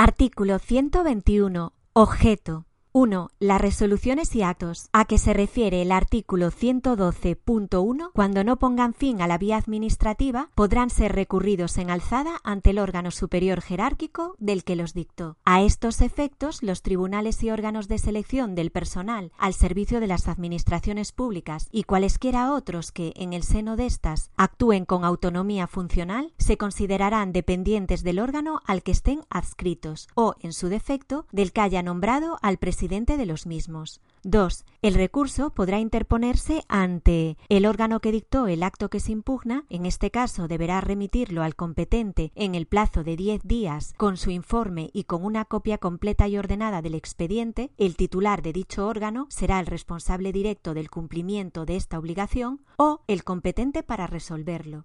Artículo 121. Objeto. 1. Las resoluciones y actos a que se refiere el artículo 112.1 cuando no pongan fin a la vía administrativa podrán ser recurridos en alzada ante el órgano superior jerárquico del que los dictó. A estos efectos, los tribunales y órganos de selección del personal al servicio de las administraciones públicas y cualesquiera otros que, en el seno de éstas, actúen con autonomía funcional, se considerarán dependientes del órgano al que estén adscritos o, en su defecto, del que haya nombrado al presidente de los mismos. 2. El recurso podrá interponerse ante el órgano que dictó el acto que se impugna, en este caso deberá remitirlo al competente en el plazo de 10 días con su informe y con una copia completa y ordenada del expediente, el titular de dicho órgano será el responsable directo del cumplimiento de esta obligación o el competente para resolverlo.